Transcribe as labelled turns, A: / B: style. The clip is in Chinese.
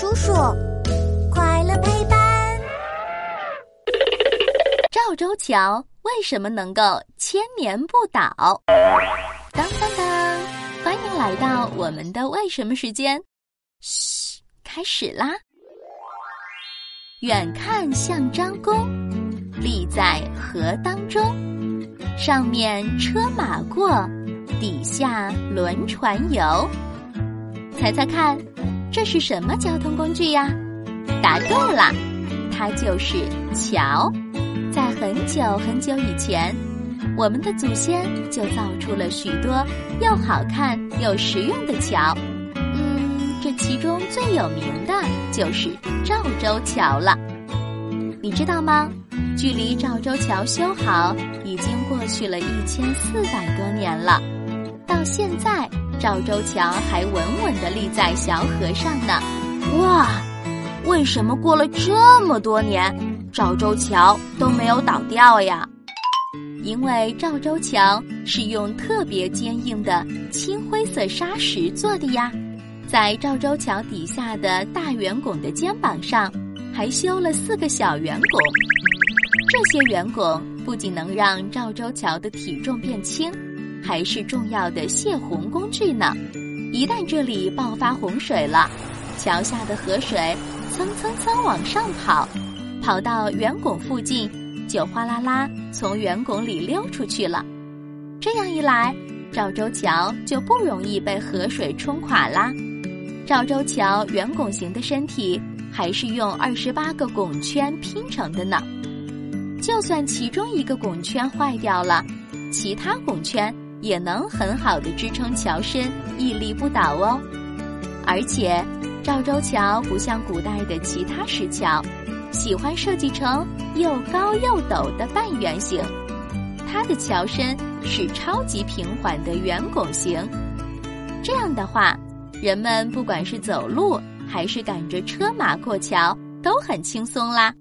A: 叔叔，快乐陪伴。
B: 赵州桥为什么能够千年不倒？当当当！欢迎来到我们的为什么时间。嘘，开始啦！远看像张弓，立在河当中，上面车马过，底下轮船游。猜猜看，这是什么交通工具呀？答对了，它就是桥。在很久很久以前，我们的祖先就造出了许多又好看又实用的桥。嗯，这其中最有名的就是赵州桥了。你知道吗？距离赵州桥修好已经过去了一千四百多年了，到现在。赵州桥还稳稳地立在小河上呢，
C: 哇！为什么过了这么多年，赵州桥都没有倒掉呀？
B: 因为赵州桥是用特别坚硬的青灰色砂石做的呀，在赵州桥底下的大圆拱的肩膀上，还修了四个小圆拱。这些圆拱不仅能让赵州桥的体重变轻。还是重要的泄洪工具呢。一旦这里爆发洪水了，桥下的河水蹭蹭蹭往上跑，跑到圆拱附近，就哗啦啦从圆拱里溜出去了。这样一来，赵州桥就不容易被河水冲垮啦。赵州桥圆拱形的身体还是用二十八个拱圈拼成的呢。就算其中一个拱圈坏掉了，其他拱圈。也能很好的支撑桥身屹立不倒哦，而且赵州桥不像古代的其他石桥，喜欢设计成又高又陡的半圆形，它的桥身是超级平缓的圆拱形。这样的话，人们不管是走路还是赶着车马过桥都很轻松啦。